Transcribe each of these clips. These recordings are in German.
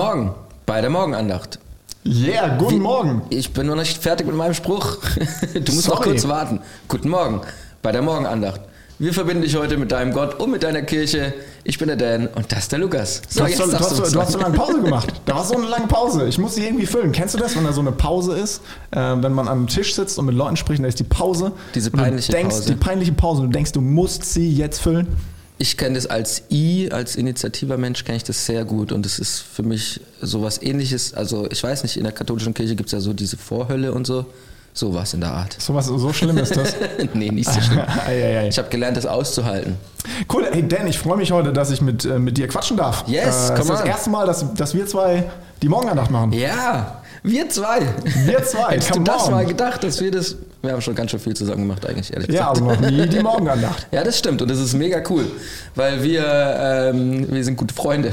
Guten Morgen bei der Morgenandacht. Yeah, guten Wie- Morgen. Ich bin noch nicht fertig mit meinem Spruch. Du musst noch Sorry. kurz warten. Guten Morgen bei der Morgenandacht. Wir verbinden dich heute mit deinem Gott und mit deiner Kirche. Ich bin der Dan und das ist der Lukas. Du hast, so, du, hast, so, du hast so lange Pause gemacht. Da war so eine lange Pause. Ich muss sie irgendwie füllen. Kennst du das, wenn da so eine Pause ist? Äh, wenn man am Tisch sitzt und mit Leuten spricht, da ist die Pause. Diese Und du peinliche denkst, Pause. Die peinliche Pause. Und du denkst, du musst sie jetzt füllen. Ich kenne das als I, als initiativer Mensch kenne ich das sehr gut und es ist für mich sowas ähnliches. Also ich weiß nicht, in der katholischen Kirche gibt es ja so diese Vorhölle und so. Sowas in der Art. So, was, so schlimm ist das. nee, nicht so schlimm. Ich habe gelernt, das auszuhalten. Cool, hey Dan, ich freue mich heute, dass ich mit, äh, mit dir quatschen darf. Yes, äh, das ist das erste Mal, dass, dass wir zwei die Morgenandacht machen. Ja, wir zwei. Wir zwei, Hättest du das on. mal gedacht, dass wir das. Wir haben schon ganz schön viel zusammen gemacht, eigentlich, ehrlich Ja, gesagt. aber noch nie die Morgenandacht. Ja, das stimmt und das ist mega cool, weil wir, ähm, wir sind gute Freunde.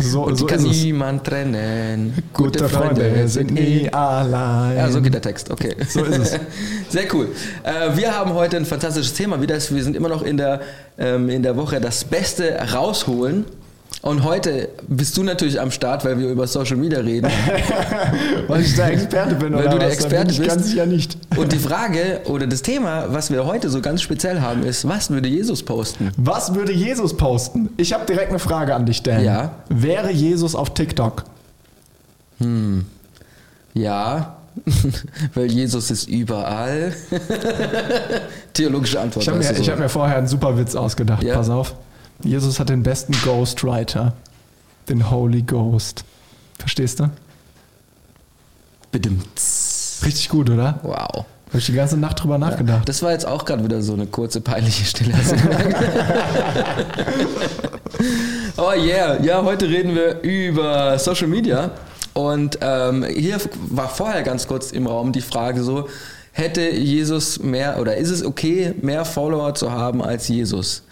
So- und so die kann ist es. niemand trennen. Gute Freunde sind nie allein. Ja, so geht der Text, okay. So ist es. Sehr cool. Äh, wir haben heute ein fantastisches Thema wieder. Wir sind immer noch in der, ähm, in der Woche das Beste rausholen. Und heute bist du natürlich am Start, weil wir über Social Media reden. Weil ich der Experte bin. Weil oder du der was? Experte bist. ganz sicher nicht. Und die Frage oder das Thema, was wir heute so ganz speziell haben, ist, was würde Jesus posten? Was würde Jesus posten? Ich habe direkt eine Frage an dich, Dan. Ja. Wäre Jesus auf TikTok? Ja, weil Jesus ist überall. Theologische Antwort. Ich habe mir, hab mir vorher einen super Witz ausgedacht. Ja. Pass auf. Jesus hat den besten Ghostwriter. Den Holy Ghost. Verstehst du? Bedimmt. Richtig gut, oder? Wow. Habe ich die ganze Nacht drüber nachgedacht. Das war jetzt auch gerade wieder so eine kurze peinliche Stille. Oh yeah, ja, heute reden wir über Social Media. Und ähm, hier war vorher ganz kurz im Raum die Frage so, hätte Jesus mehr oder ist es okay, mehr Follower zu haben als Jesus?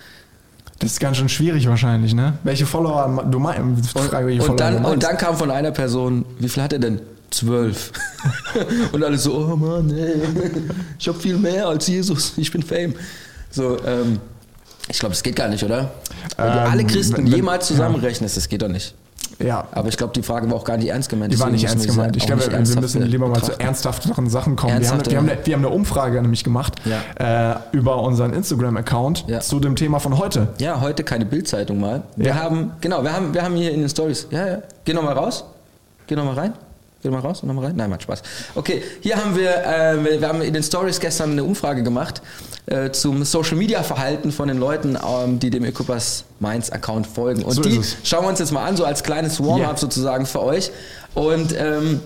Das ist ganz schön schwierig wahrscheinlich, ne? Welche Follower du meinst? Frage, welche Und Follower dann, du und dann kam von einer Person, wie viel hat er denn? Zwölf. und alle so, oh Mann, ey, ich habe viel mehr als Jesus, ich bin Fame. So, ähm, ich glaube, das geht gar nicht, oder? Wenn du Ähm, alle Christen wenn- jemals zusammenrechnest, das geht doch nicht. Ja, Aber ich glaube, die Frage war auch gar nicht ernst gemeint. Die war nicht ernst gemeint. sie Ich glaube, wir müssen lieber mal zu ernsthafteren Sachen kommen. Wir haben, wir, haben eine, wir haben eine Umfrage nämlich gemacht äh, über unseren Instagram-Account Ja. zu dem Thema von heute. Ja, heute keine Bildzeitung mal. Wir Ja. haben, genau, wir haben, wir haben hier in den Stories. Ja, ja. Geh nochmal raus. Geh nochmal rein. Geh nochmal raus und nochmal rein. Nein, macht Spaß. Okay, hier haben wir, äh, wir haben in den Stories gestern eine Umfrage gemacht äh, zum Social Media Verhalten von den Leuten, ähm, die dem Equipas Mainz Account folgen. Und So die schauen wir uns jetzt mal an, so als kleines Warm-up Ja. sozusagen für euch. Und ähm,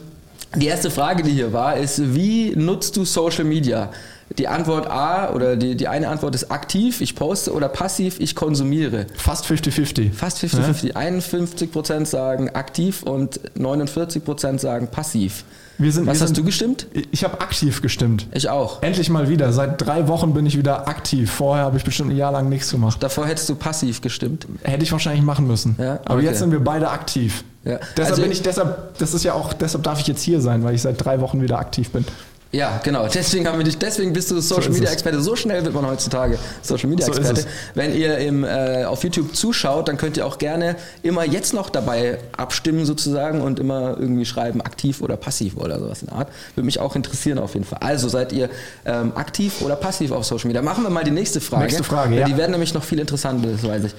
die erste Frage, die hier war, ist, wie nutzt du Social Media? Die Antwort A oder die, die eine Antwort ist aktiv, ich poste, oder passiv, ich konsumiere. Fast 50-50. Fast 50-50. 51% sagen aktiv und 49% sagen passiv. Wir sind- Was wir hast sind- du gestimmt? Ich habe aktiv gestimmt. Ich auch. Endlich mal wieder. Seit drei Wochen bin ich wieder aktiv. Vorher habe ich bestimmt ein Jahr lang nichts gemacht. Davor hättest du passiv gestimmt. Hätte ich wahrscheinlich machen müssen. Ja, Aber okay. jetzt sind wir beide aktiv. Ja. Deshalb Also- bin ich, deshalb, das ist ja auch, deshalb darf ich jetzt hier sein, weil ich seit drei Wochen wieder aktiv bin. Ja, genau. Deswegen haben wir dich, deswegen bist du Social ist Media. Experte. So schnell wird man heutzutage Social Media So Experte. es. Wenn ihr im, äh, auf YouTube zuschaut, dann könnt ihr auch gerne immer jetzt noch dabei abstimmen sozusagen und immer irgendwie schreiben, aktiv oder passiv oder sowas in der Art. Würde mich auch interessieren auf jeden Fall. Also seid ihr ähm, aktiv oder passiv auf Social Media? Machen wir mal die nächste Frage. Nächste Frage, ja. Die werden nämlich noch viel interessanter, das weiß ich.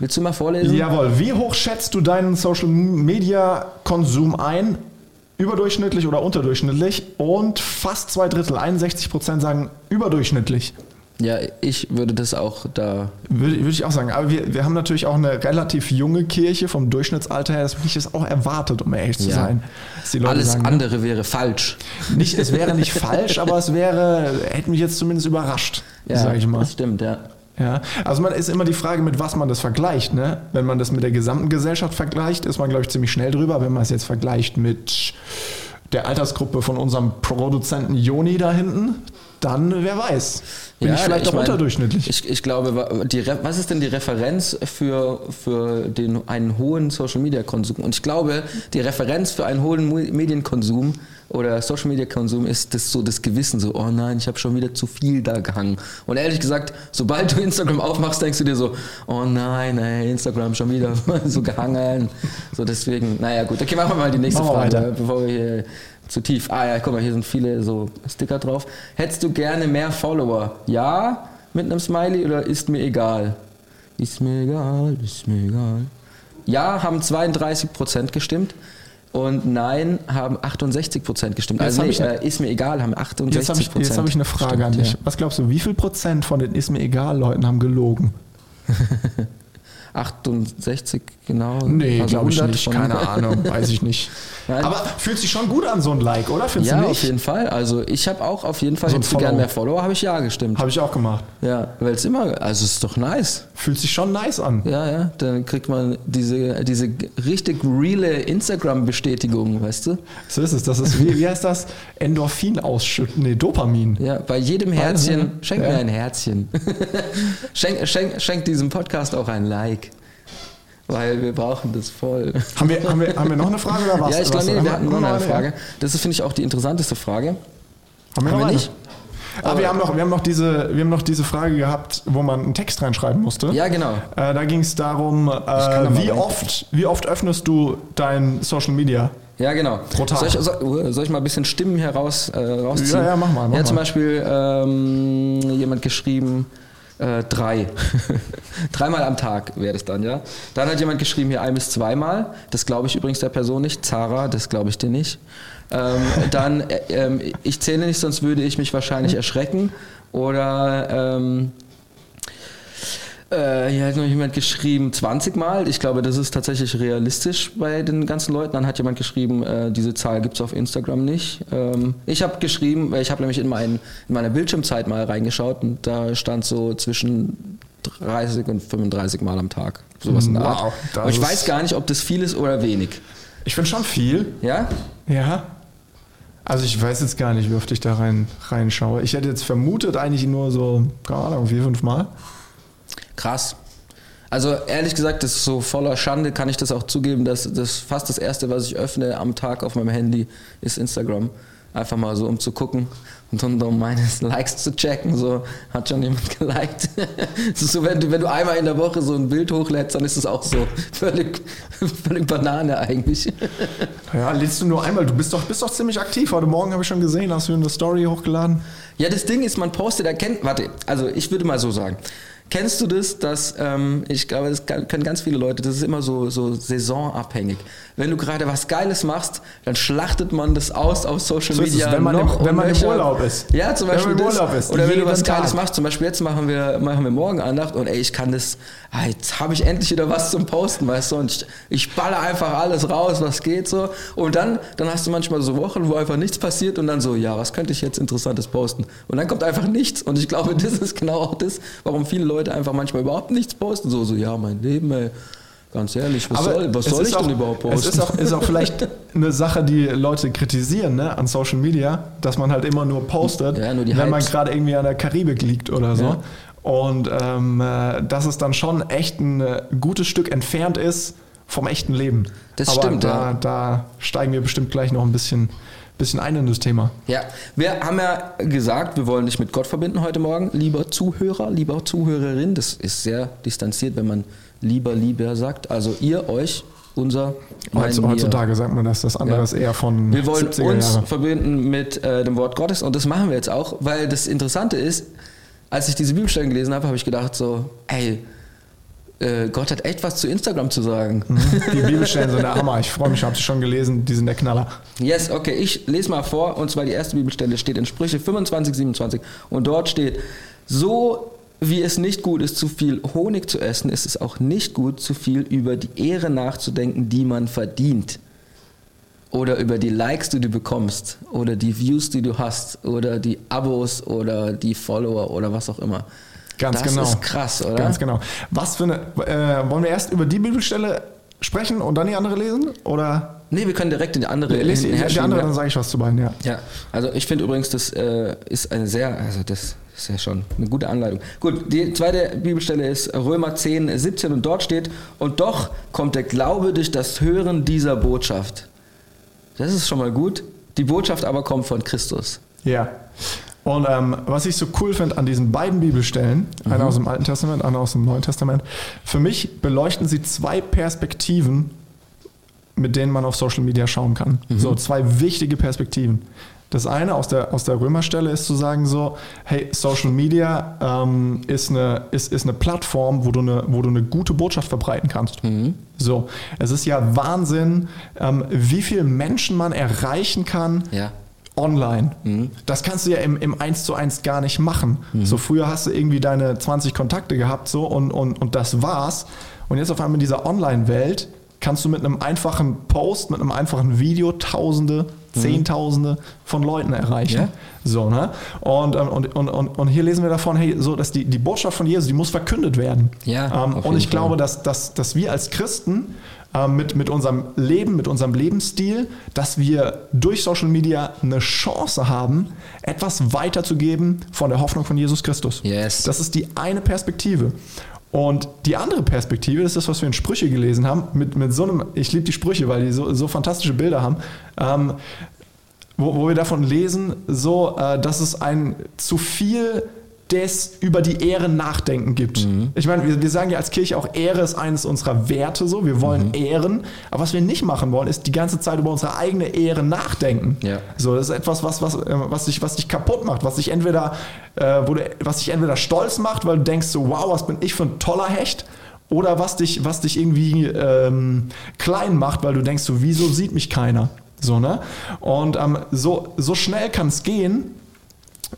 Willst du mal vorlesen? Jawohl. Wie hoch schätzt du deinen Social Media Konsum ein? Überdurchschnittlich oder unterdurchschnittlich? Und fast zwei Drittel, 61 Prozent sagen überdurchschnittlich. Ja, ich würde das auch da. Würde, würde ich auch sagen. Aber wir, wir haben natürlich auch eine relativ junge Kirche vom Durchschnittsalter her. Das hätte ich es auch erwartet, um ehrlich zu Ja. sein. Alles sagen, ne? andere wäre falsch. nicht, es wäre nicht falsch, aber es wäre, hätte mich jetzt zumindest überrascht, sage ich mal. Das stimmt, ja. Ja, also man ist immer die Frage, mit was man das vergleicht. Ne? Wenn man das mit der gesamten Gesellschaft vergleicht, ist man, glaube ich, ziemlich schnell drüber. Wenn man es jetzt vergleicht mit der Altersgruppe von unserem Produzenten Joni da hinten, dann wer weiß. Bin Ja, ich vielleicht ich auch mein, unterdurchschnittlich. Ich, ich glaube, die, was ist denn die Referenz für, für den, einen hohen Social Media Konsum? Und ich glaube, die Referenz für einen hohen Medienkonsum oder Social Media Konsum ist das so das Gewissen, so, oh nein, ich habe schon wieder zu viel da gehangen. Und ehrlich gesagt, sobald du Instagram aufmachst, denkst du dir so, oh nein, ey, Instagram schon wieder so gehangen. So deswegen, naja gut, okay, machen wir mal die nächste Frage, weiter. bevor wir hier zu tief. Ah ja, guck mal, hier sind viele so Sticker drauf. Hättest du gerne mehr Follower? Ja, mit einem Smiley oder ist mir egal? Ist mir egal, ist mir egal. Ja, haben 32% gestimmt und nein, haben 68% gestimmt. Jetzt also hab nee, ich äh, ist mir egal, haben 68% Jetzt habe ich, jetzt hab ich eine Frage an gestimmt, dich. Was glaubst du, wie viel Prozent von den Ist mir egal Leuten haben gelogen? Ja. 68, genau. Nee, also glaube ich 100 nicht. Keine Ahnung, weiß ich nicht. Nein. Aber fühlt sich schon gut an, so ein Like, oder? Findest Ja, auf jeden Fall. Also ich habe auch auf jeden Fall, So hättest du gern Follow. mehr Follower, habe ich ja gestimmt. Habe ich auch gemacht. Ja, weil es immer, also es ist doch nice. Fühlt sich schon nice an. Ja, ja, dann kriegt man diese, diese richtig reale Instagram-Bestätigung, weißt du? So ist es. Das ist, wie, wie heißt das? Endorphin ausschütten. Nee, Dopamin. Ja, bei jedem Herzchen, ja. schenk Ja. mir ein Herzchen. schenk, schenk, schenk diesem Podcast auch ein Like. Weil wir brauchen das voll. Haben wir, haben, wir, haben wir noch eine Frage oder was? ja, ich glaube, nee, wir hatten noch eine? Frage. Das ist, finde ich, auch die interessanteste Frage. Haben wir, Haben noch wir nicht? Ah, wir, haben noch, wir, haben noch diese, wir haben noch diese Frage gehabt, wo man einen Text reinschreiben musste. Ja, genau. Äh, da ging es darum, da äh, wie, oft, wie oft öffnest du dein Social Media? Ja, genau. Pro Tag. Soll ich, soll, soll ich mal ein bisschen Stimmen heraus äh, rausziehen? Ja, ja, mach mal, mach ja, zum. Beispiel ähm, jemand geschrieben, äh, drei. Dreimal am Tag wäre das dann, ja. Dann hat jemand geschrieben, hier ein bis zweimal. Das glaube ich übrigens der Person nicht. Zara, das glaube ich dir nicht. Ähm, dann, äh, ähm, ich zähle nicht, sonst würde ich mich wahrscheinlich erschrecken. Oder ähm, äh, hier hat noch jemand geschrieben 20 Mal. Ich glaube, das ist tatsächlich realistisch bei den ganzen Leuten. Dann hat jemand geschrieben, äh, diese Zahl gibt es auf Instagram nicht. Ähm, ich habe geschrieben, weil ich habe nämlich in, mein, in meiner Bildschirmzeit mal reingeschaut und da stand so zwischen 30 und 35 Mal am Tag. Sowas in der Wow, Art. Aber ich weiß gar nicht, ob das viel ist oder wenig. Ich finde schon viel. Ja? Ja. Also ich weiß jetzt gar nicht, wie oft ich da rein, reinschaue. Ich hätte jetzt vermutet, eigentlich nur so, keine Ahnung, vier, fünf Mal. Krass. Also ehrlich gesagt, das ist so voller Schande, kann ich das auch zugeben, dass das fast das erste, was ich öffne am Tag auf meinem Handy, ist Instagram. Einfach mal so, um zu gucken und um meine Likes zu checken. So hat schon jemand geliked. Das ist so, wenn du, wenn du einmal in der Woche so ein Bild hochlädst, dann ist es auch so völlig, völlig Banane eigentlich. Ja, lädst du nur einmal. Du bist doch, bist doch ziemlich aktiv. Heute Morgen habe ich schon gesehen, hast du eine Story hochgeladen. Ja, das Ding ist, man postet, erkennt, warte, also ich würde mal so sagen. Kennst du das, dass, ähm, ich glaube, das können ganz viele Leute, das ist immer so, so saisonabhängig. Wenn du gerade was Geiles machst, dann schlachtet man das aus auf Social So Media wenn man noch im- wenn man im. Urlaub ist. Ja, zum Wenn Beispiel man im das. Urlaub ist, Oder wenn du was Tag. Geiles machst, zum Beispiel jetzt machen wir, machen wir morgen Andacht und ey, ich kann das, ah, jetzt habe ich endlich wieder was zum Posten, weißt du, und ich, ich baller einfach alles raus, was geht so. Und dann, dann hast du manchmal so Wochen, wo einfach nichts passiert und dann so, ja, was könnte ich jetzt Interessantes posten? Und dann kommt einfach nichts und ich glaube, das ist genau auch das, warum viele Leute einfach manchmal überhaupt nichts posten. So, so, ja, mein Leben, ey, ganz ehrlich, was soll, was soll ich auch, denn überhaupt posten? Es ist auch, ist auch vielleicht eine Sache, die Leute kritisieren ne, an Social Media, dass man halt immer nur postet, Ja, nur wenn man gerade irgendwie an der Karibik liegt oder so. Ja. Und ähm, äh, dass es dann schon echt ein äh, gutes Stück entfernt ist vom echten Leben. Das Aber stimmt, da, ja. da steigen wir bestimmt gleich noch ein bisschen, bisschen ein in das Thema. Ja, wir haben ja gesagt, wir wollen dich mit Gott verbinden heute Morgen, lieber Zuhörer, lieber Zuhörerin. Das ist sehr distanziert, wenn man lieber, lieber sagt. Also ihr, euch, unser, mein, Heutz- wir. Heutzutage sagt man das, das andere Ja. ist eher von Wir wollen 70er uns Jahre. verbinden mit äh, dem Wort Gottes und das machen wir jetzt auch, weil das Interessante ist, als ich diese Bibelstellen gelesen habe, habe ich gedacht so, ey, Gott hat echt was zu Instagram zu sagen. Die Bibelstellen sind der Hammer. Ich freue mich, ich habe sie schon gelesen, die sind der Knaller. Yes, okay, ich lese mal vor, und zwar die erste Bibelstelle steht in Sprüche 25, 27 und dort steht, so wie es nicht gut ist, zu viel Honig zu essen, ist es auch nicht gut, zu viel über die Ehre nachzudenken, die man verdient. Oder über die Likes, die du bekommst, oder die Views, die du hast, oder die Abos, oder die Follower, oder was auch immer. Ganz das genau. ist krass, oder? Ganz genau. Was für eine. Äh, wollen wir erst über die Bibelstelle sprechen und dann die andere lesen? Oder? Nee, wir können direkt in die andere Les, die, die schieben, andere, ja. dann sage ich was zu beiden, ja. Ja, also ich finde übrigens, das äh, ist eine sehr, also das ist ja schon eine gute Anleitung. Gut, die zweite Bibelstelle ist Römer 10, 17 und dort steht, und doch kommt der Glaube durch das Hören dieser Botschaft. Das ist schon mal gut. Die Botschaft aber kommt von Christus. Ja. Und ähm, was ich so cool finde an diesen beiden Bibelstellen, einer aus dem Alten Testament, einer aus dem Neuen Testament, für mich beleuchten sie zwei Perspektiven, mit denen man auf Social Media schauen kann. So zwei wichtige Perspektiven. Das eine aus der, aus der Römerstelle ist zu sagen so, hey, Social Media ähm, ist, eine, ist, ist eine Plattform, wo du eine, wo du eine gute Botschaft verbreiten kannst. So, es ist ja Wahnsinn, ähm, wie viele Menschen man erreichen kann, Ja. Online. Das kannst du ja im, im 1 zu 1 gar nicht machen. So früher hast du irgendwie deine 20 Kontakte gehabt so und, und, und das war's. Und jetzt auf einmal in dieser Online-Welt kannst du mit einem einfachen Post, mit einem einfachen Video Tausende, Zehntausende von Leuten erreichen. Ja. So, ne? Und, ähm, und, und, und, und hier lesen wir davon, hey, so, dass die, die Botschaft von Jesus, die muss verkündet werden. Ja, ähm, und ich Fall. glaube, dass, dass, dass wir als Christen ähm, mit, mit unserem Leben, mit unserem Lebensstil, dass wir durch Social Media eine Chance haben, etwas weiterzugeben von der Hoffnung von Jesus Christus. Yes. Das ist die eine Perspektive. Und die andere Perspektive, das ist das, was wir in Sprüche gelesen haben, mit, mit so einem, ich liebe die Sprüche, weil die so, so fantastische Bilder haben, ähm, wo, wo wir davon lesen, so, äh, dass es ein zu viel des über die Ehre nachdenken gibt. Ich meine, wir, wir sagen ja als Kirche auch, Ehre ist eines unserer Werte, so, wir wollen ehren, aber was wir nicht machen wollen, ist die ganze Zeit über unsere eigene Ehre nachdenken. Ja. So, das ist etwas, was, was, äh, was, dich, was dich kaputt macht, was dich entweder, äh, wo du, was dich entweder stolz macht, weil du denkst so, wow, was bin ich für ein toller Hecht, oder was dich, was dich irgendwie ähm, klein macht, weil du denkst so, wieso sieht mich keiner? So, ne? Und ähm, so, so schnell kann es gehen,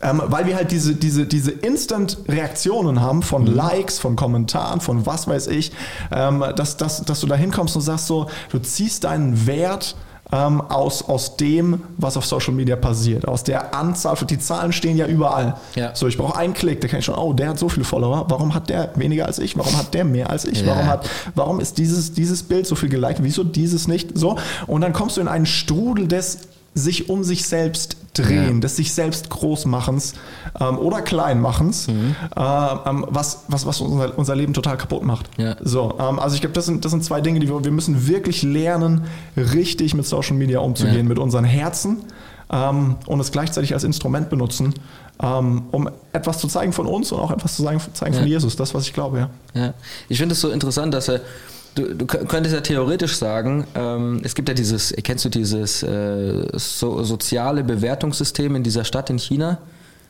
ähm, weil wir halt diese, diese, diese Instant-Reaktionen haben von Likes, von Kommentaren, von was weiß ich, ähm, dass, dass, dass du da hinkommst und sagst so, du ziehst deinen Wert ähm, aus, aus dem, was auf Social Media passiert, aus der Anzahl, die Zahlen stehen ja überall. Ja. So, ich brauche einen Klick, da kann ich schon, oh, der hat so viele Follower, warum hat der weniger als ich, warum hat der mehr als ich, Ja. warum, hat, warum ist dieses, dieses Bild so viel geliked, wieso dieses nicht, so, und dann kommst du in einen Strudel des sich um sich selbst drehen, Ja. des sich selbst Großmachens ähm, oder Kleinmachens, Mhm. äh, ähm, was, was, was unser, unser Leben total kaputt macht. Ja. So, ähm, also ich glaube, das sind, das sind zwei Dinge, die wir, wir müssen wirklich lernen, richtig mit Social Media umzugehen, Ja. mit unseren Herzen ähm, und es gleichzeitig als Instrument benutzen, ähm, um etwas zu zeigen von uns und auch etwas zu zeigen, zeigen von. Jesus, das, was ich glaube, ja. Ja. Ich finde es so interessant, dass er. Du, du kö- könntest ja theoretisch sagen, ähm, es gibt ja dieses, kennst du dieses äh, so, soziale Bewertungssystem in dieser Stadt in China?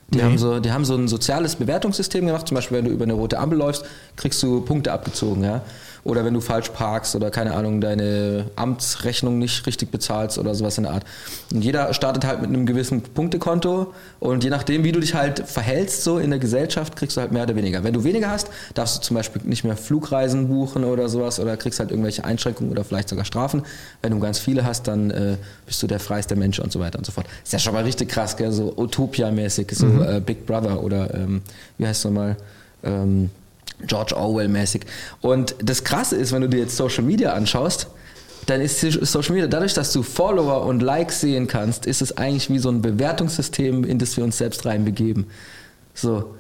Die, Nee. haben so, die haben so ein soziales Bewertungssystem gemacht. Zum Beispiel, wenn du über eine rote Ampel läufst, kriegst du Punkte abgezogen. Ja? Oder wenn du falsch parkst oder keine Ahnung, deine Amtsrechnung nicht richtig bezahlst oder sowas in der Art. Und jeder startet halt mit einem gewissen Punktekonto und je nachdem, wie du dich halt verhältst so in der Gesellschaft, kriegst du halt mehr oder weniger. Wenn du weniger hast, darfst du zum Beispiel nicht mehr Flugreisen buchen oder sowas oder kriegst halt irgendwelche Einschränkungen oder vielleicht sogar Strafen. Wenn du ganz viele hast, dann äh, bist du der freiste Mensch und so weiter und so fort. Ist ja schon mal richtig krass, gell? so Utopia-mäßig, so äh, Big Brother oder ähm, wie heißt es nochmal? Ähm, George Orwell-mäßig. Und das Krasse ist, wenn du dir jetzt Social Media anschaust, dann ist Social Media, dadurch, dass du Follower und Likes sehen kannst, ist es eigentlich wie so ein Bewertungssystem, in das wir uns selbst reinbegeben. So.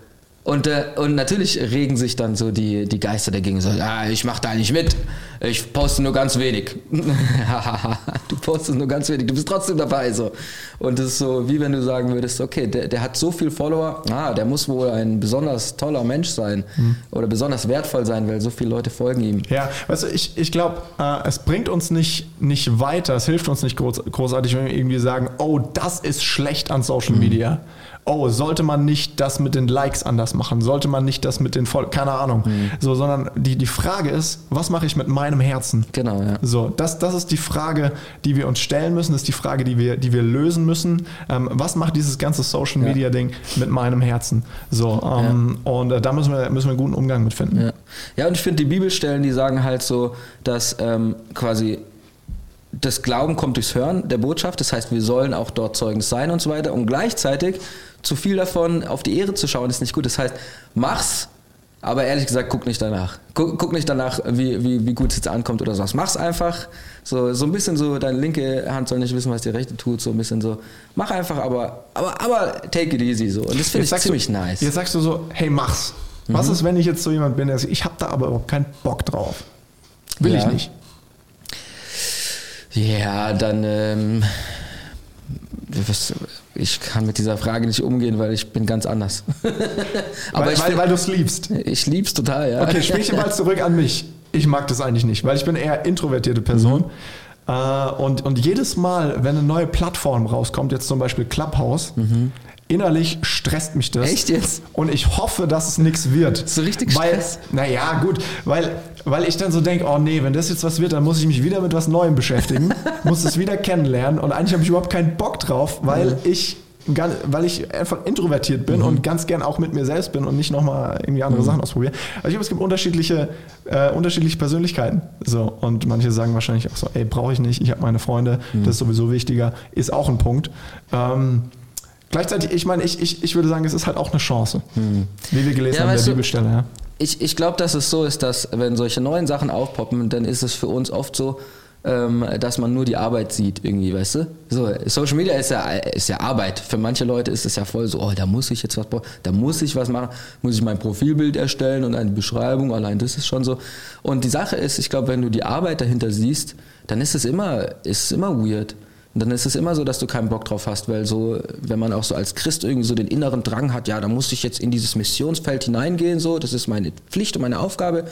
Und, äh, und natürlich regen sich dann so die, die Geister dagegen. So, ja, ich mach da nicht mit. Ich poste nur ganz wenig. du postest nur ganz wenig. Du bist trotzdem dabei. So. Und das ist so, wie wenn du sagen würdest, okay, der, der hat so viel Follower. Ah, der muss wohl ein besonders toller Mensch sein. Oder besonders wertvoll sein, weil so viele Leute folgen ihm. Ja, weißt du, ich, ich glaube, äh, es bringt uns nicht, nicht weiter, es hilft uns nicht groß, großartig, wenn wir irgendwie sagen, oh, das ist schlecht an Social Mhm. Oh, sollte man nicht das mit den Likes anders machen? Sollte man nicht das mit den Voll... Keine Ahnung. Mhm. So, sondern die, die Frage ist, was mache ich mit meinem Herzen? Genau, ja. So, das, das ist die Frage, die wir uns stellen müssen, das ist die Frage, die wir, die wir lösen müssen. Ähm, was macht dieses ganze Social Ja. Media Ding mit meinem Herzen? So, ähm, und äh, da müssen wir, müssen wir einen guten Umgang mit finden. Ja, ja und ich finde die Bibelstellen, die sagen halt so, dass ähm, quasi das Glauben kommt durchs Hören der Botschaft, das heißt, wir sollen auch dort Zeugen sein und so weiter und gleichzeitig zu viel davon auf die Ehre zu schauen ist nicht gut. Das heißt, mach's, Aber ehrlich gesagt, guck nicht danach. Guck, guck nicht danach, wie, wie, wie gut es jetzt ankommt oder sowas. Mach's einfach. So, so ein bisschen so, deine linke Hand soll nicht wissen, was die rechte tut. So ein bisschen so. Mach einfach, aber, aber, aber take it easy. So. Und das finde ich ziemlich du, nice. Jetzt sagst du so, hey, mach's. Was mhm. ist, wenn ich jetzt so jemand bin, der sagt, ich habe da aber überhaupt keinen Bock drauf? Will ja. ich nicht. Ja, dann. Ähm, ich kann mit dieser Frage nicht umgehen, weil ich bin ganz anders. Aber weil, weil, weil du es liebst. Ich lieb's total, ja. Okay, sprich mal zurück an mich. Ich mag das eigentlich nicht, weil ich bin eher introvertierte Person. Mhm. Äh, und, und jedes Mal, wenn eine neue Plattform rauskommt, jetzt zum Beispiel Clubhouse, mhm. Innerlich stresst mich das. Echt jetzt? Und ich hoffe, dass es nichts wird. So richtig weil, Stress? Naja, gut, weil, weil ich dann so denke, oh nee, wenn das jetzt was wird, dann muss ich mich wieder mit was Neuem beschäftigen, muss es wieder kennenlernen und eigentlich habe ich überhaupt keinen Bock drauf, weil mhm. ich weil ich einfach introvertiert bin mhm. und ganz gern auch mit mir selbst bin und nicht nochmal irgendwie andere mhm. Sachen ausprobiere. Also ich glaube, es gibt unterschiedliche, äh, unterschiedliche Persönlichkeiten. So, und manche sagen wahrscheinlich auch so, ey, brauche ich nicht, ich habe meine Freunde, mhm. das ist sowieso wichtiger, ist auch ein Punkt. Ähm, gleichzeitig, ich meine, ich, ich, ich würde sagen, es ist halt auch eine Chance, mhm. wie wir gelesen ja, haben in der Bibelstelle. Ja. Ich, ich glaube, dass es so ist, dass wenn solche neuen Sachen aufpoppen, dann ist es für uns oft so, ähm, dass man nur die Arbeit sieht irgendwie, weißt du? So, Social Media ist ja, ist ja Arbeit. Für manche Leute ist es ja voll so, oh, da muss ich jetzt was, da muss ich was machen, muss ich mein Profilbild erstellen und eine Beschreibung, allein das ist schon so. Und die Sache ist, ich glaube, wenn du die Arbeit dahinter siehst, dann ist es immer, ist es immer weird. Und dann ist es immer so, dass du keinen Bock drauf hast, weil so, wenn man auch so als Christ irgendwie so den inneren Drang hat, ja, da muss ich jetzt in dieses Missionsfeld hineingehen, so, das ist meine Pflicht und meine Aufgabe,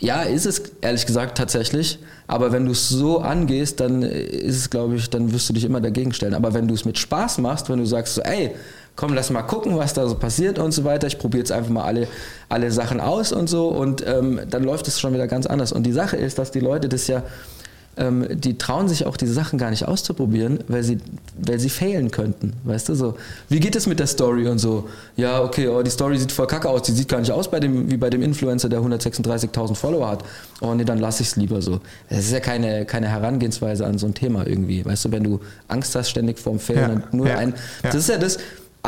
ja, ist es ehrlich gesagt tatsächlich. Aber wenn du es so angehst, dann ist es, glaube ich, dann wirst du dich immer dagegen stellen. Aber wenn du es mit Spaß machst, wenn du sagst so, ey, komm, lass mal gucken, was da so passiert und so weiter. Ich probiere jetzt einfach mal alle, alle Sachen aus und so und ähm, dann läuft es schon wieder ganz anders. Und die Sache ist, dass die Leute das ja ähm, die trauen sich auch diese Sachen gar nicht auszuprobieren, weil sie, weil sie failen könnten, weißt du so. Wie geht es mit der Story und so? Ja, okay, oh, die Story sieht voll kacke aus, die sieht gar nicht aus bei dem, wie bei dem Influencer, der 136.000 Follower hat. Oh nee, dann lasse ich es lieber so. Das ist ja keine, keine Herangehensweise an so ein Thema irgendwie, weißt du, wenn du Angst hast ständig vorm Failen ja, nur ja, ein, das ist ja das,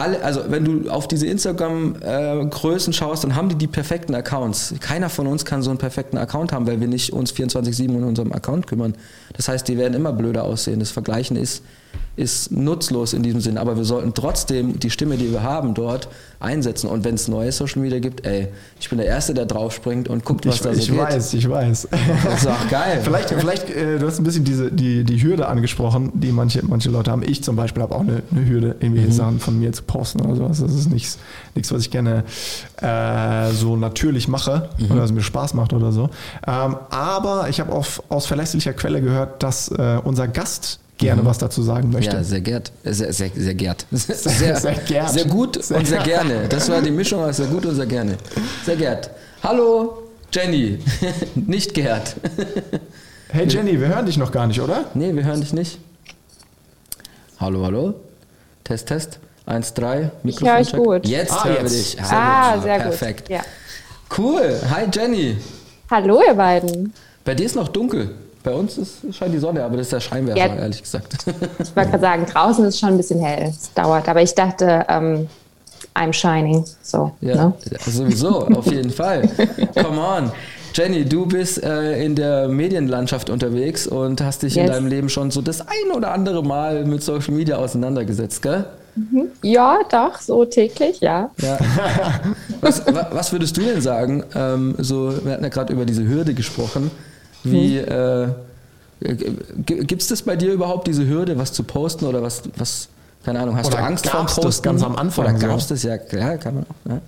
alle, also wenn du auf diese Instagram-Größen äh, schaust, dann haben die die perfekten Accounts. Keiner von uns kann so einen perfekten Account haben, weil wir nicht uns 24-7 um unserem Account kümmern. Das heißt, die werden immer blöder aussehen. Das Vergleichen ist ist nutzlos in diesem Sinn, aber wir sollten trotzdem die Stimme, die wir haben, dort einsetzen. Und wenn es neue Social Media gibt, ey, ich bin der Erste, der draufspringt und guckt, was ich, da so ich geht. Ich weiß, ich weiß. Das ist auch geil. vielleicht, vielleicht äh, du hast ein bisschen diese, die, die Hürde angesprochen, die manche, manche Leute haben. Ich zum Beispiel habe auch eine, eine Hürde, irgendwie mhm. Sachen von mir zu posten oder sowas. Das ist nichts, nichts was ich gerne äh, so natürlich mache mhm. oder was mir Spaß macht oder so. Ähm, aber ich habe aus verlässlicher Quelle gehört, dass äh, unser Gast gerne mhm. was dazu sagen möchte. Ja, sehr gern. Sehr, sehr, sehr gern. Sehr, sehr, gern. sehr gut sehr und sehr gerne. Das war die Mischung aus sehr gut und sehr gerne. Sehr gern. Hallo, Jenny. nicht Gerd. Hey Jenny, wir hören dich noch gar nicht, oder? Nee, wir hören dich nicht. Hallo, hallo. Test, Test. Eins, drei. Mikrofon. Ich höre euch gut. Jetzt ah, hören wir dich. Sehr ah, gut. sehr gut. Perfekt. Ja. Cool. Hi Jenny. Hallo ihr beiden. Bei dir ist noch dunkel. Bei uns ist, scheint die Sonne, aber das ist der Scheinwerfer, ja, ehrlich gesagt. Ich wollte gerade sagen, draußen ist es schon ein bisschen hell. Es dauert, aber ich dachte, ähm, I'm shining. So, ja, ne? sowieso, auf jeden Fall. Come on. Jenny, du bist äh, in der Medienlandschaft unterwegs und hast dich yes. in deinem Leben schon so das ein oder andere Mal mit Social Media auseinandergesetzt, gell? Mhm. Ja, doch, so täglich, ja. ja. Was, was, würdest du denn sagen? Ähm, so, wir hatten ja gerade über diese Hürde gesprochen. Wie hm. äh, gibt es das bei dir überhaupt, diese Hürde, was zu posten oder was, was keine Ahnung, hast oder du Angst vor Posten? Das ganz am Anfang oder gab es das ja, klar, kann man auch. Ja.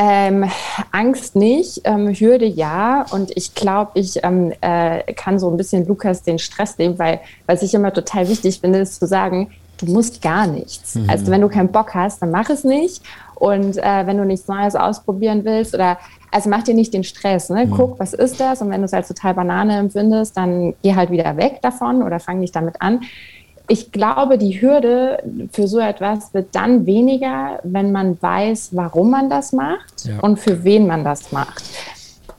Ähm, Angst nicht, ähm, Hürde ja. Und ich glaube, ich ähm, äh, kann so ein bisschen Lukas den Stress nehmen, weil was ich immer total wichtig finde, ist zu sagen, du musst gar nichts. Mhm. Also wenn du keinen Bock hast, dann mach es nicht. Und äh, wenn du nichts Neues ausprobieren willst oder also mach dir nicht den Stress, ne? Mhm. Guck, was ist das? Und wenn du es als total Banane empfindest, dann geh halt wieder weg davon oder fang nicht damit an. Ich glaube, die Hürde für so etwas wird dann weniger, wenn man weiß, warum man das macht ja. und für wen man das macht.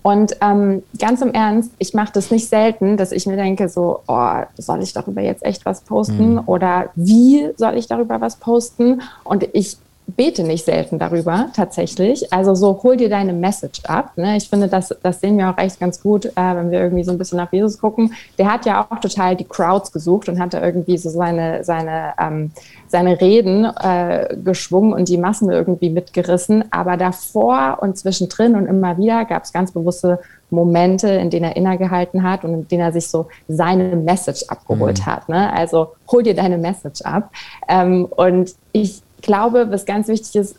Und ähm, ganz im Ernst, ich mache das nicht selten, dass ich mir denke, so, oh, soll ich darüber jetzt echt was posten? Mhm. Oder wie soll ich darüber was posten? Und ich bete nicht selten darüber, tatsächlich. Also so, hol dir deine Message ab. Ne? Ich finde, das, das sehen wir auch echt ganz gut, äh, wenn wir irgendwie so ein bisschen nach Jesus gucken. Der hat ja auch total die Crowds gesucht und hat da irgendwie so seine, seine, ähm, seine Reden äh, geschwungen und die Massen irgendwie mitgerissen. Aber davor und zwischendrin und immer wieder gab es ganz bewusste Momente, in denen er innegehalten hat und in denen er sich so seine Message abgeholt mhm. hat. Ne? Also hol dir deine Message ab. Ähm, und ich glaube, was ganz wichtig ist,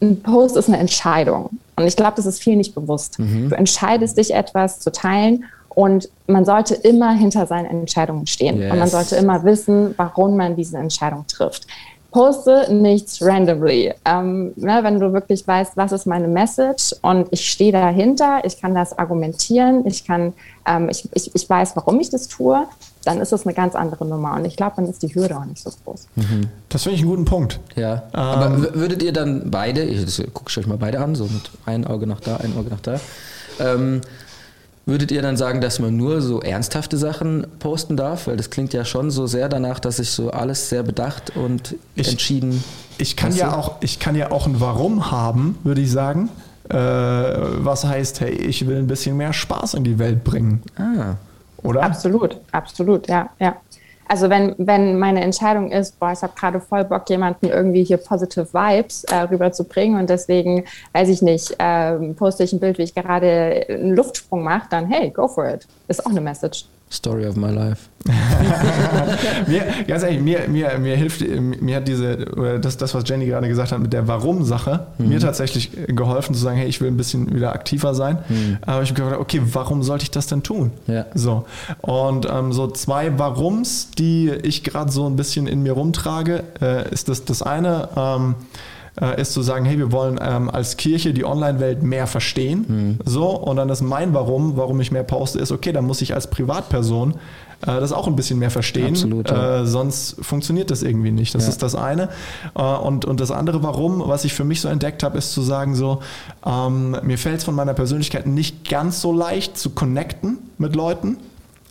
ein Post ist eine Entscheidung. Und ich glaube, das ist viel nicht bewusst. Mhm. Du entscheidest dich, etwas zu teilen und man sollte immer hinter seinen Entscheidungen stehen. Yes. Und man sollte immer wissen, warum man diese Entscheidung trifft poste nichts randomly. Ähm, ne, wenn du wirklich weißt, was ist meine Message und ich stehe dahinter, ich kann das argumentieren, ich kann, ähm, ich, ich, ich weiß, warum ich das tue, dann ist das eine ganz andere Nummer. Und ich glaube, dann ist die Hürde auch nicht so groß. Mhm. Das finde ich einen guten Punkt. Ja. Ähm, Aber würdet ihr dann beide, ich gucke euch mal beide an, so mit ein Auge nach da, ein Auge nach da. Würdet ihr dann sagen, dass man nur so ernsthafte Sachen posten darf? Weil das klingt ja schon so sehr danach, dass ich so alles sehr bedacht und ich, entschieden. Ich kann ja auch, ich kann ja auch ein Warum haben, würde ich sagen. Äh, was heißt, hey, ich will ein bisschen mehr Spaß in die Welt bringen. Ah. Oder? Absolut, absolut, ja, ja. Also wenn, wenn meine Entscheidung ist, boah, ich habe gerade voll Bock, jemanden irgendwie hier positive Vibes äh, rüberzubringen und deswegen, weiß ich nicht, äh, poste ich ein Bild, wie ich gerade einen Luftsprung mache, dann hey, go for it. Ist auch eine Message. Story of my life. mir, ganz ehrlich, mir, mir, mir hilft, mir hat diese, oder das, das, was Jenny gerade gesagt hat mit der Warum-Sache, mhm. mir tatsächlich geholfen zu sagen, hey, ich will ein bisschen wieder aktiver sein. Mhm. Aber ich habe gedacht, okay, warum sollte ich das denn tun? Ja. So. Und ähm, so zwei Warums, die ich gerade so ein bisschen in mir rumtrage, äh, ist das, das eine, ähm, äh, ist zu sagen, hey, wir wollen ähm, als Kirche die Online-Welt mehr verstehen. Mhm. So, und dann ist mein Warum, warum ich mehr poste, ist, okay, dann muss ich als Privatperson äh, das auch ein bisschen mehr verstehen. Absolut, ja. äh, sonst funktioniert das irgendwie nicht. Das ja. ist das eine. Äh, und, und das andere Warum, was ich für mich so entdeckt habe, ist zu sagen, so, ähm, mir fällt es von meiner Persönlichkeit nicht ganz so leicht zu connecten mit Leuten,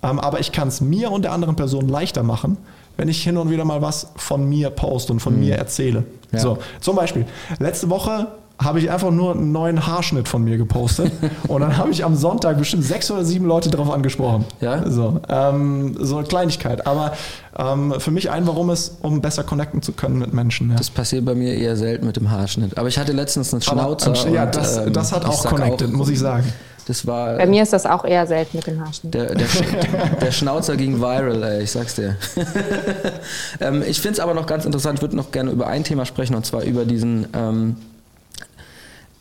ähm, aber ich kann es mir und der anderen Person leichter machen, wenn ich hin und wieder mal was von mir poste und von mhm. mir erzähle. Ja. So, zum Beispiel, letzte Woche habe ich einfach nur einen neuen Haarschnitt von mir gepostet und dann habe ich am Sonntag bestimmt sechs oder sieben Leute darauf angesprochen. Ja. So, ähm, so eine Kleinigkeit. Aber ähm, für mich ein Warum ist, um besser connecten zu können mit Menschen. Ja. Das passiert bei mir eher selten mit dem Haarschnitt. Aber ich hatte letztens einen Schnauzer. Aber, ja, und, das, ähm, das hat auch connected, auch, muss ich sagen. Das war, Bei mir ist das auch eher selten mit dem Haarschnitt. Der, der, der Schnauzer ging viral, ey, ich sag's dir. ähm, ich finde es aber noch ganz interessant, ich würde noch gerne über ein Thema sprechen, und zwar über diesen. Ähm,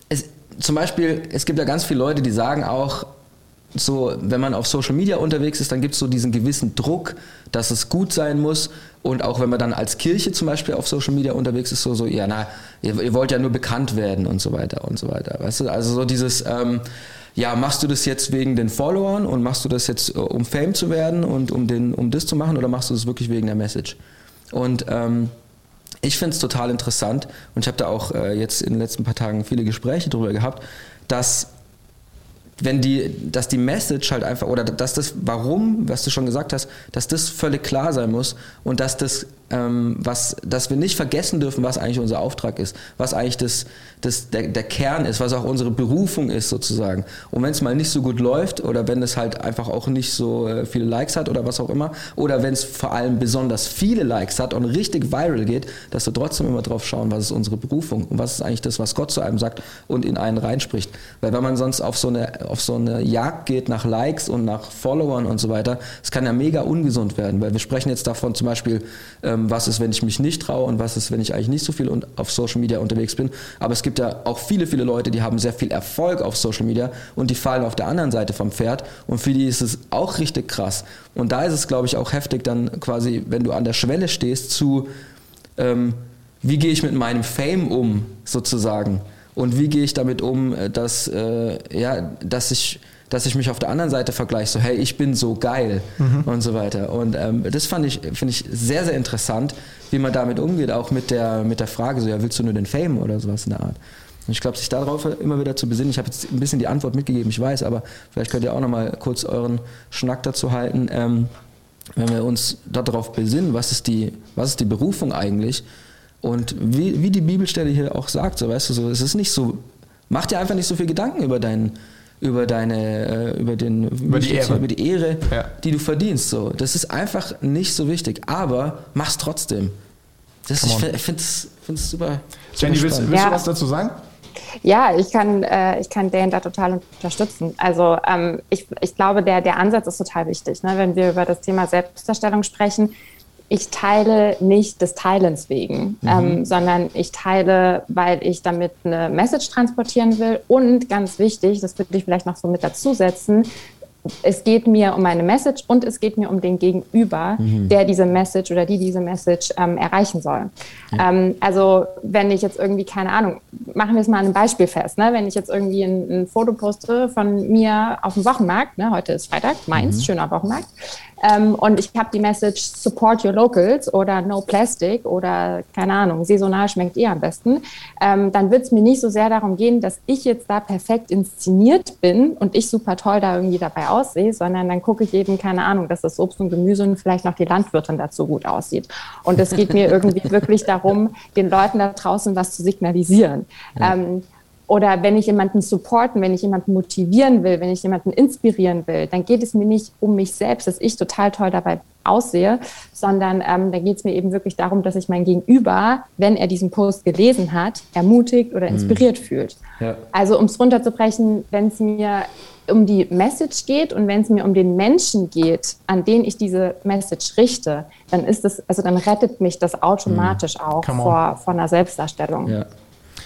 es, zum Beispiel, es gibt ja ganz viele Leute, die sagen auch, so, wenn man auf Social Media unterwegs ist, dann gibt es so diesen gewissen Druck, dass es gut sein muss. Und auch wenn man dann als Kirche zum Beispiel auf Social Media unterwegs ist, so, so ja, na, ihr, ihr wollt ja nur bekannt werden und so weiter und so weiter. Weißt du, also so dieses, ähm, ja, machst du das jetzt wegen den Followern und machst du das jetzt, äh, um Fame zu werden und um, den, um das zu machen oder machst du das wirklich wegen der Message? Und ähm, ich finde es total interessant und ich habe da auch äh, jetzt in den letzten paar Tagen viele Gespräche darüber gehabt, dass wenn die, dass die Message halt einfach, oder dass das Warum, was du schon gesagt hast, dass das völlig klar sein muss und dass das ähm, was, dass wir nicht vergessen dürfen, was eigentlich unser Auftrag ist, was eigentlich das, das, der, der Kern ist, was auch unsere Berufung ist sozusagen. Und wenn es mal nicht so gut läuft oder wenn es halt einfach auch nicht so äh, viele Likes hat oder was auch immer, oder wenn es vor allem besonders viele Likes hat und richtig viral geht, dass wir trotzdem immer drauf schauen, was ist unsere Berufung und was ist eigentlich das, was Gott zu einem sagt und in einen reinspricht. Weil wenn man sonst auf so eine, auf so eine Jagd geht nach Likes und nach Followern und so weiter, es kann ja mega ungesund werden, weil wir sprechen jetzt davon zum Beispiel, ähm, was ist, wenn ich mich nicht traue und was ist, wenn ich eigentlich nicht so viel auf Social Media unterwegs bin. Aber es gibt ja auch viele, viele Leute, die haben sehr viel Erfolg auf Social Media und die fallen auf der anderen Seite vom Pferd und für die ist es auch richtig krass. Und da ist es, glaube ich, auch heftig dann quasi, wenn du an der Schwelle stehst zu, ähm, wie gehe ich mit meinem Fame um, sozusagen. Und wie gehe ich damit um, äh, dass, äh, ja, dass ich dass ich mich auf der anderen Seite vergleiche, so hey, ich bin so geil mhm. und so weiter. Und ähm, das fand ich, finde ich sehr, sehr interessant, wie man damit umgeht, auch mit der, mit der Frage, so ja, willst du nur den Fame oder sowas in der Art. Und ich glaube, sich darauf immer wieder zu besinnen, ich habe jetzt ein bisschen die Antwort mitgegeben, ich weiß, aber vielleicht könnt ihr auch nochmal kurz euren Schnack dazu halten. Ähm, wenn wir uns darauf besinnen, was ist die, was ist die Berufung eigentlich, Und wie, wie die Bibelstelle hier auch sagt, so weißt du, so, es ist nicht so, mach dir einfach nicht so viel Gedanken über deinen über deine, äh, über den, Über die Ehre. über die Ehre, Ja. die du verdienst. So, das ist einfach nicht so wichtig, aber mach's trotzdem. Das, Come ich finde es find's super. Jenny, super willst, willst du Ja. was dazu sagen? Ja, ich kann, äh, ich kann Dan da total unterstützen. Also ähm, ich, ich glaube, der, der Ansatz ist total wichtig. Ne? Wenn wir über das Thema Selbstdarstellung sprechen, ich teile nicht des Teilens wegen, ähm, sondern ich teile, weil ich damit eine Message transportieren will. Und ganz wichtig, das würde ich vielleicht noch so mit dazusetzen, es geht mir um eine Message und es geht mir um den Gegenüber, der diese Message oder die diese Message ähm, erreichen soll. Ähm, also wenn ich jetzt irgendwie, keine Ahnung, machen wir es mal an einem Beispiel fest, ne? wenn ich jetzt irgendwie ein, ein Foto poste von mir auf dem Wochenmarkt, ne? heute ist Freitag, Mainz, schöner Wochenmarkt, ähm, und ich habe die Message Support Your Locals oder No Plastic oder keine Ahnung, saisonal schmeckt ihr am besten, ähm, dann wird es mir nicht so sehr darum gehen, dass ich jetzt da perfekt inszeniert bin und ich super toll da irgendwie dabei aussehe, sondern dann gucke ich eben, keine Ahnung, dass das Obst und Gemüse und vielleicht noch die Landwirtin dazu gut aussieht. Und es geht mir irgendwie wirklich darum, den Leuten da draußen was zu signalisieren. Ähm, oder wenn ich jemanden supporten, wenn ich jemanden motivieren will, wenn ich jemanden inspirieren will, dann geht es mir nicht um mich selbst, dass ich total toll dabei aussehe, sondern ähm, da geht es mir eben wirklich darum, dass ich mein Gegenüber, wenn er diesen Post gelesen hat, ermutigt oder inspiriert fühlt. Ja. Also um es runterzubrechen, wenn es mir um die Message geht und wenn es mir um den Menschen geht, an den ich diese Message richte, dann ist es, also dann rettet mich das automatisch auch Come on. vor, vor einer Selbstdarstellung. Ja.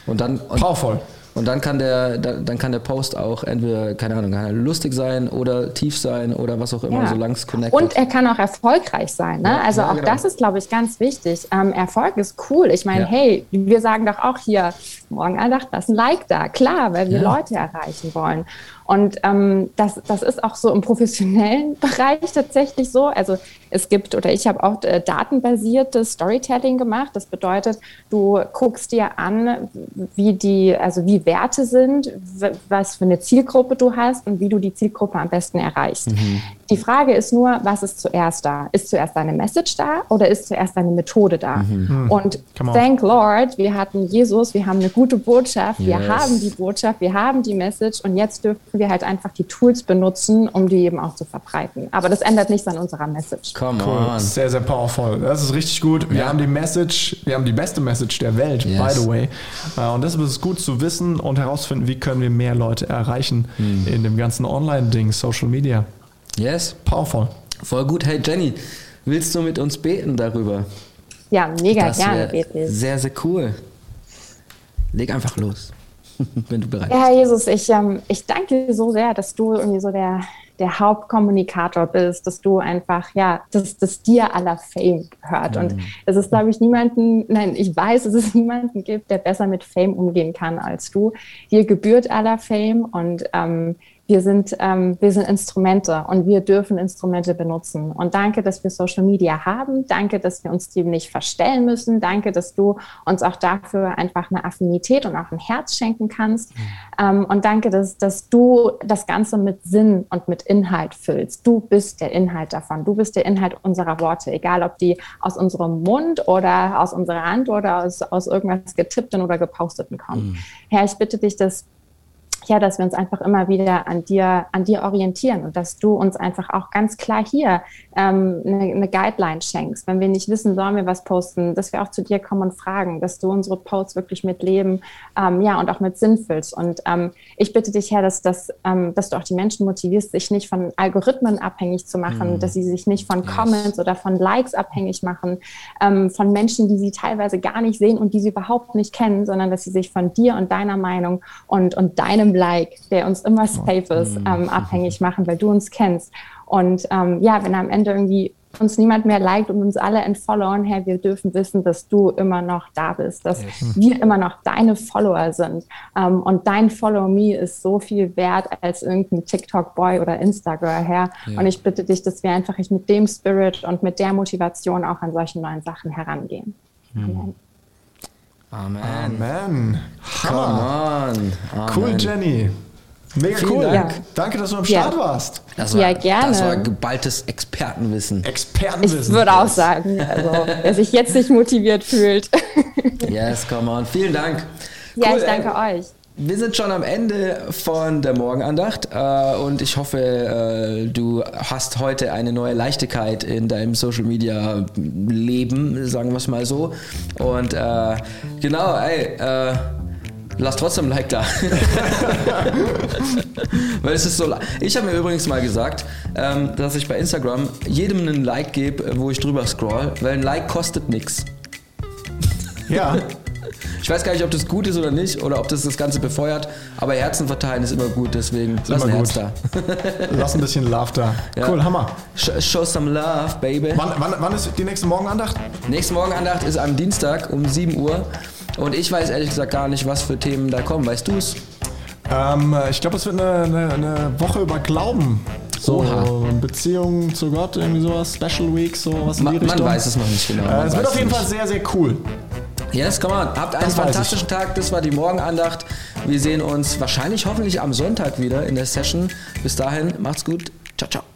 Und dann, und, Powerful. Und dann kann der, da- dann kann der Post auch entweder, keine Ahnung, lustig sein oder tief sein oder was auch immer, Ja. solange es connected. Und er kann auch erfolgreich sein. Ne? Ja, also ja, auch genau. das ist, glaube ich, ganz wichtig. Ähm, Erfolg ist cool. Ich meine, Ja. hey, wir sagen doch auch hier, morgen Andacht, lass ein Like da. Klar, weil wir. Leute erreichen wollen. Und ähm, das, das ist auch so im professionellen Bereich tatsächlich so. Also es gibt, oder ich habe auch äh, datenbasiertes Storytelling gemacht. Das bedeutet, du guckst dir an, wie die, also wie Werte sind, was für eine Zielgruppe du hast und wie du die Zielgruppe am besten erreichst. Die Frage ist nur, was ist zuerst da? Ist zuerst deine Message da oder ist zuerst deine Methode da? Und Come on. thank Lord, wir hatten Jesus, wir haben eine gute Botschaft, wir Yes. haben die Botschaft, wir haben die Message und jetzt dürfen wir halt einfach die Tools benutzen, um die eben auch zu verbreiten. Aber das ändert nichts an unserer Message. Come Cool. on. Sehr, sehr powerful. Das ist richtig gut. Wir Ja. haben die Message, wir haben die beste Message der Welt, Yes. by the way. Äh, Und deshalb ist es gut zu wissen und herausfinden, wie können wir mehr Leute erreichen Hm. in dem ganzen Online-Ding, Social Media. Yes. Powerful. Voll gut. Hey Jenny, willst du mit uns beten darüber? Ja, mega Das gerne, Beatrice. Sehr, sehr cool. Leg einfach los, wenn du bereit Ja, bist. Herr Jesus, ich, ähm, ich danke dir so sehr, dass du irgendwie so der, der Hauptkommunikator bist, dass du einfach, ja, dass, dass dir aller Fame gehört. Und es ist, glaube ich, niemanden, nein, ich weiß, dass es niemanden gibt, der besser mit Fame umgehen kann als du. Dir gebührt aller Fame und ähm, wir sind, ähm, wir sind Instrumente und wir dürfen Instrumente benutzen. Und danke, dass wir Social Media haben. Danke, dass wir uns dem nicht verstellen müssen. Danke, dass du uns auch dafür einfach eine Affinität und auch ein Herz schenken kannst. Ähm, und danke, dass, dass du das Ganze mit Sinn und mit Inhalt füllst. Du bist der Inhalt davon. Du bist der Inhalt unserer Worte, egal ob die aus unserem Mund oder aus unserer Hand oder aus, aus irgendwas getippten oder geposteten kommen. Herr, ich bitte dich, dass ja, dass wir uns einfach immer wieder an dir, an dir orientieren und dass du uns einfach auch ganz klar hier ähm, eine, eine Guideline schenkst. Wenn wir nicht wissen, sollen wir was posten, dass wir auch zu dir kommen und fragen, dass du unsere Posts wirklich mit Leben, ähm, ja, und auch mit Sinn füllst. Und ähm, ich bitte dich, Herr, dass, dass, ähm, dass du auch die Menschen motivierst, sich nicht von Algorithmen abhängig zu machen, dass sie sich nicht von Comments oder von Likes abhängig machen, ähm, von Menschen, die sie teilweise gar nicht sehen und die sie überhaupt nicht kennen, sondern dass sie sich von dir und deiner Meinung und, und deinem Like, der uns immer safe ist, ähm, abhängig machen, weil du uns kennst. Und ähm, ja, wenn am Ende irgendwie uns niemand mehr liked und uns alle entfollowen, Herr, wir dürfen wissen, dass du immer noch da bist, dass wir immer noch deine Follower sind. Ähm, und dein Follow Me ist so viel wert als irgendein TikTok-Boy oder Instagram, Herr. Ja. Und ich bitte dich, dass wir einfach mit dem Spirit und mit der Motivation auch an solchen neuen Sachen herangehen. Amen. Amen. Amen. Come Hammer. on. Amen. Cool, Jenny. Mega Vielen cool. Dank. Ja. Danke, dass du am Ja. Start warst. Das Ja, war, gerne. Das war geballtes Expertenwissen. Expertenwissen. Ich würde auch sagen, also wer sich jetzt nicht motiviert fühlt. Yes, come on. Vielen Dank. ja, Cool, ich danke ey. euch. Wir sind schon am Ende von der Morgenandacht äh, und ich hoffe, äh, du hast heute eine neue Leichtigkeit in deinem Social Media Leben, sagen wir es mal so. Und äh, genau, ey, äh, lass trotzdem ein Like da. Weil es ist so. Ich habe mir übrigens mal gesagt, ähm, dass ich bei Instagram jedem einen Like gebe, wo ich drüber scroll, weil ein Like kostet nichts. Ja, Ich weiß gar nicht, ob das gut ist oder nicht oder ob das das Ganze befeuert, aber Herzen verteilen ist immer gut, deswegen lass ein Herz da. lass ein bisschen Love da. Ja. Cool, Hammer. Sh- Show some love, baby. Wann, wann, wann ist die nächste Morgenandacht? Nächste Morgenandacht ist am Dienstag um 7 Uhr und ich weiß ehrlich gesagt gar nicht, was für Themen da kommen. Weißt du es? Ähm, ich glaube, es wird eine, eine, eine Woche über Glauben. So Oha. Beziehung zu Gott, irgendwie sowas, Special Week, so was in die man Richtung. weiß es noch nicht genau. Äh, Man es wird auf jeden nicht. Fall sehr, sehr cool. Yes, come on. Habt einen Das fantastischen Tag. Das war die Morgenandacht. Wir sehen uns wahrscheinlich hoffentlich am Sonntag wieder in der Session. Bis dahin, macht's gut. Ciao, ciao.